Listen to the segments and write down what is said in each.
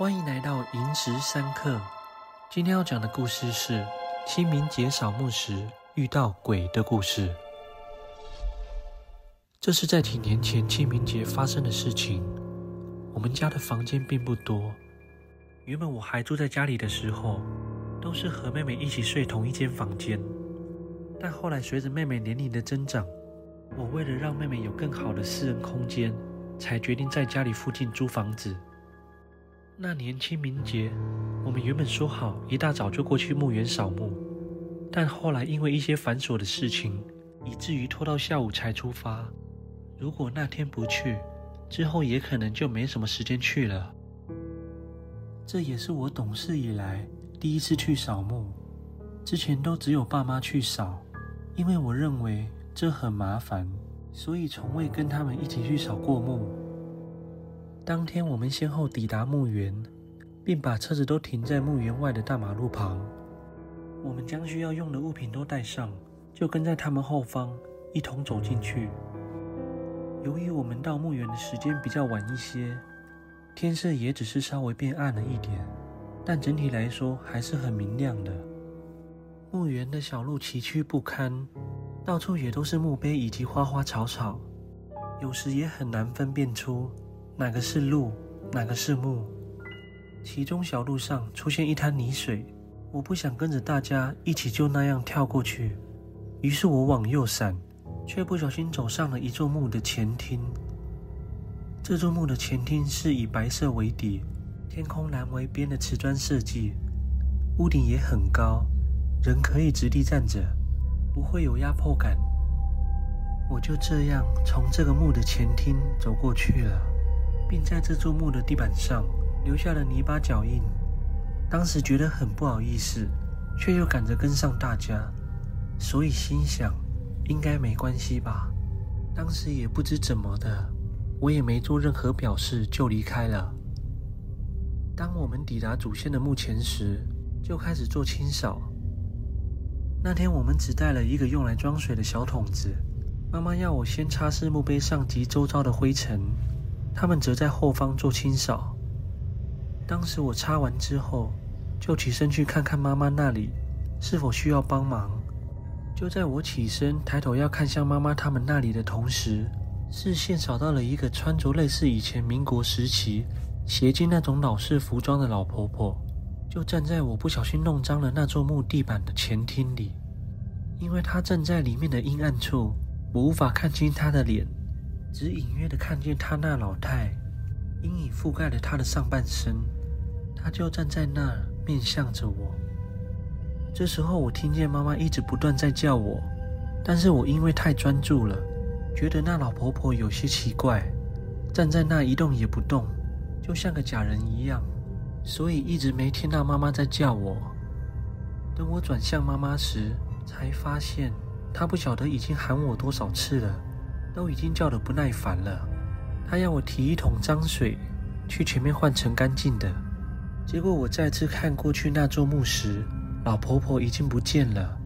欢迎来到萤石三刻。今天要讲的故事是清明节扫墓时遇到鬼的故事。这是在几年前清明节发生的事情。我们家的房间并不多，原本我还住在家里的时候，都是和妹妹一起睡同一间房间。但后来随着妹妹年龄的增长，我为了让妹妹有更好的私人空间，才决定在家里附近租房子。那年清明节，我们原本说好一大早就过去墓园扫墓，但后来因为一些繁琐的事情，以至于拖到下午才出发。如果那天不去，之后也可能就没什么时间去了。这也是我懂事以来第一次去扫墓，之前都只有爸妈去扫，因为我认为这很麻烦，所以从未跟他们一起去扫过墓。当天，我们先后抵达墓园，并把车子都停在墓园外的大马路旁。我们将需要用的物品都带上，就跟在他们后方一同走进去。由于我们到墓园的时间比较晚一些，天色也只是稍微变暗了一点，但整体来说还是很明亮的。墓园的小路崎岖不堪，到处也都是墓碑以及花花草草，有时也很难分辨出。哪个是路，哪个是墓？其中小路上出现一滩泥水，我不想跟着大家一起就那样跳过去，于是我往右闪，却不小心走上了一座墓的前厅。这座墓的前厅是以白色为底，天空蓝为边的瓷砖设计，屋顶也很高，人可以直立站着，不会有压迫感。我就这样从这个墓的前厅走过去了。并在这座墓的地板上留下了泥巴脚印。当时觉得很不好意思，却又赶着跟上大家，所以心想应该没关系吧。当时也不知怎么的，我也没做任何表示就离开了。当我们抵达祖先的墓前时，就开始做清扫。那天我们只带了一个用来装水的小桶子，妈妈要我先擦拭墓碑上及周遭的灰尘。他们则在后方做清扫。当时我擦完之后，就起身去看看妈妈那里是否需要帮忙。就在我起身抬头要看向妈妈他们那里的同时，视线扫到了一个穿着类似以前民国时期协进那种老式服装的老婆婆，就站在我不小心弄脏了那座墓地板的前厅里。因为她站在里面的阴暗处，我无法看清她的脸。只隐约的看见他那老态，阴影覆盖了他的上半身，他就站在那儿面向着我。这时候我听见妈妈一直不断在叫我，但是我因为太专注了，觉得那老婆婆有些奇怪，站在那一动也不动，就像个假人一样，所以一直没听到妈妈在叫我。等我转向妈妈时，才发现她不晓得已经喊我多少次了。都已经叫得不耐烦了，他要我提一桶脏水去前面换成干净的。结果我再次看过去那座墓时，老婆婆已经不见了。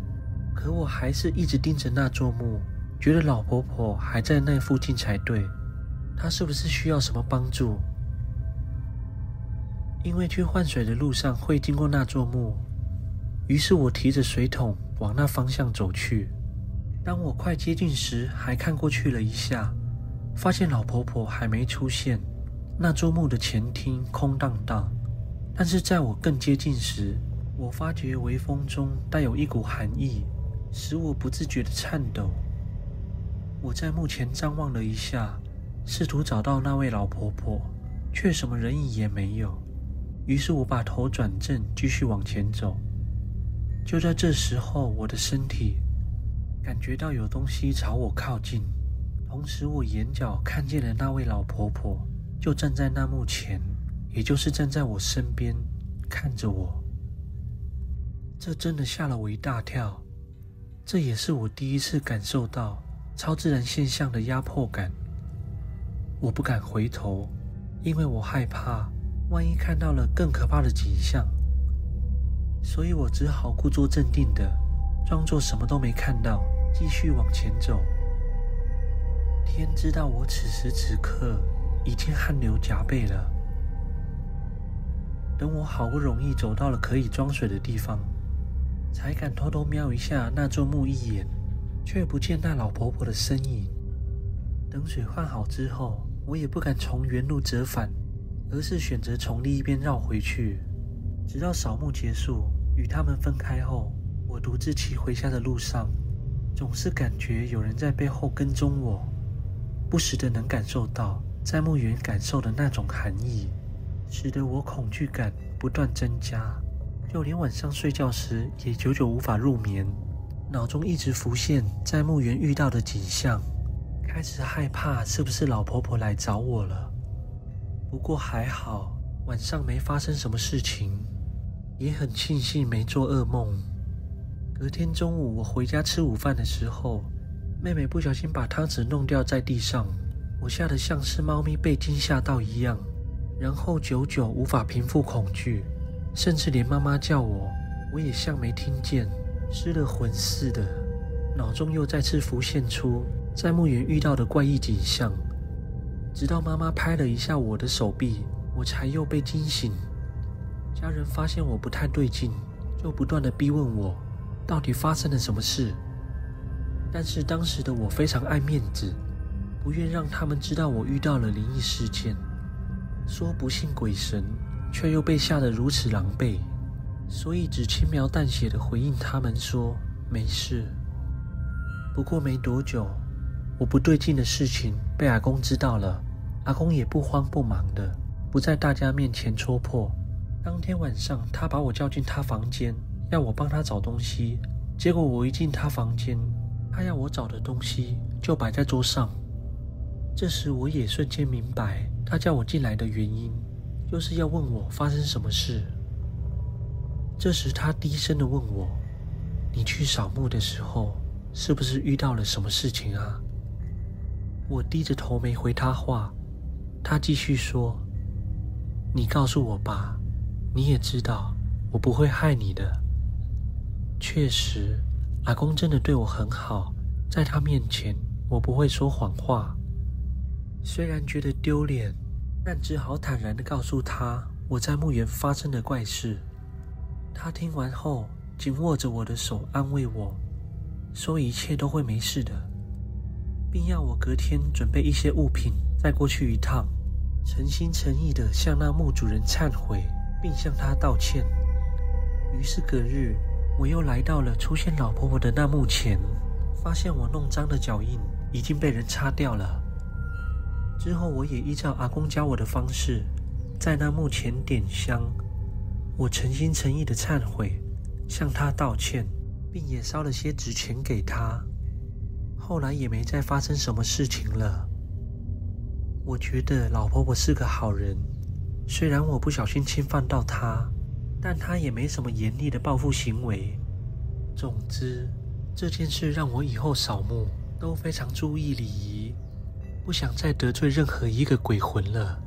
可我还是一直盯着那座墓，觉得老婆婆还在那附近才对。她是不是需要什么帮助？因为去换水的路上会经过那座墓，于是我提着水桶往那方向走去。当我快接近时，还看过去了一下，发现老婆婆还没出现。那座墓的前厅空荡荡，但是在我更接近时，我发觉微风中带有一股寒意，使我不自觉地颤抖。我在墓前张望了一下，试图找到那位老婆婆，却什么人影也没有。于是我把头转正，继续往前走。就在这时候，我的身体。感觉到有东西朝我靠近，同时我眼角看见了那位老婆婆，就站在那幕前，也就是站在我身边，看着我。这真的吓了我一大跳，这也是我第一次感受到超自然现象的压迫感。我不敢回头，因为我害怕万一看到了更可怕的景象，所以我只好故作镇定的装作什么都没看到。继续往前走，天知道我此时此刻已经汗流浃背了。等我好不容易走到了可以装水的地方，才敢偷偷瞄一下那座墓一眼，却不见那老婆婆的身影。等水换好之后，我也不敢从原路折返，而是选择从另一边绕回去，直到扫墓结束，与他们分开后，我独自骑回家的路上，总是感觉有人在背后跟踪我，不时的能感受到在墓园感受的那种寒意。使得我恐惧感不断增加，就连晚上睡觉时也久久无法入眠，脑中一直浮现在墓园遇到的景象，开始害怕是不是老婆婆来找我了。不过还好，晚上没发生什么事情，也很庆幸没做噩梦。隔天中午我回家吃午饭的时候，妹妹不小心把汤匙弄掉在地上，我吓得像是猫咪被惊吓到一样。然后久久无法平复恐惧，甚至连妈妈叫我，我也像没听见，失了魂似的。脑中又再次浮现出在墓园遇到的怪异景象，直到妈妈拍了一下我的手臂，我才又被惊醒。家人发现我不太对劲，就不断的逼问我，到底发生了什么事。但是当时的我非常爱面子，不愿让他们知道我遇到了灵异事件。说不信鬼神，却又被吓得如此狼狈，所以只轻描淡写的回应他们说没事。不过没多久，我不对劲的事情被阿公知道了，阿公也不慌不忙的，不在大家面前戳破。当天晚上，他把我叫进他房间，要我帮他找东西。结果我一进他房间，他要我找的东西就摆在桌上。这时我也瞬间明白。他叫我进来的原因，就是要问我发生什么事。这时他低声的问我：“你去扫墓的时候，是不是遇到了什么事情啊？”我低着头没回他话。他继续说：“你告诉我吧，你也知道我不会害你的。”确实，阿公真的对我很好，在他面前我不会说谎话。虽然觉得丢脸，但只好坦然地告诉他我在墓园发生的怪事。他听完后，紧握着我的手安慰我，说一切都会没事的，并要我隔天准备一些物品再过去一趟，诚心诚意地向那墓主人忏悔，并向他道歉。于是隔日，我又来到了出现老婆婆的那墓前，发现我弄脏的脚印已经被人擦掉了。之后，我也依照阿公教我的方式，在那墓前点香。我诚心诚意的忏悔，向他道歉，并也烧了些纸钱给他。后来也没再发生什么事情了。我觉得老婆婆是个好人，虽然我不小心侵犯到她，但他也没什么严厉的报复行为。总之，这件事让我以后扫墓都非常注意礼仪。不想再得罪任何一个鬼魂了。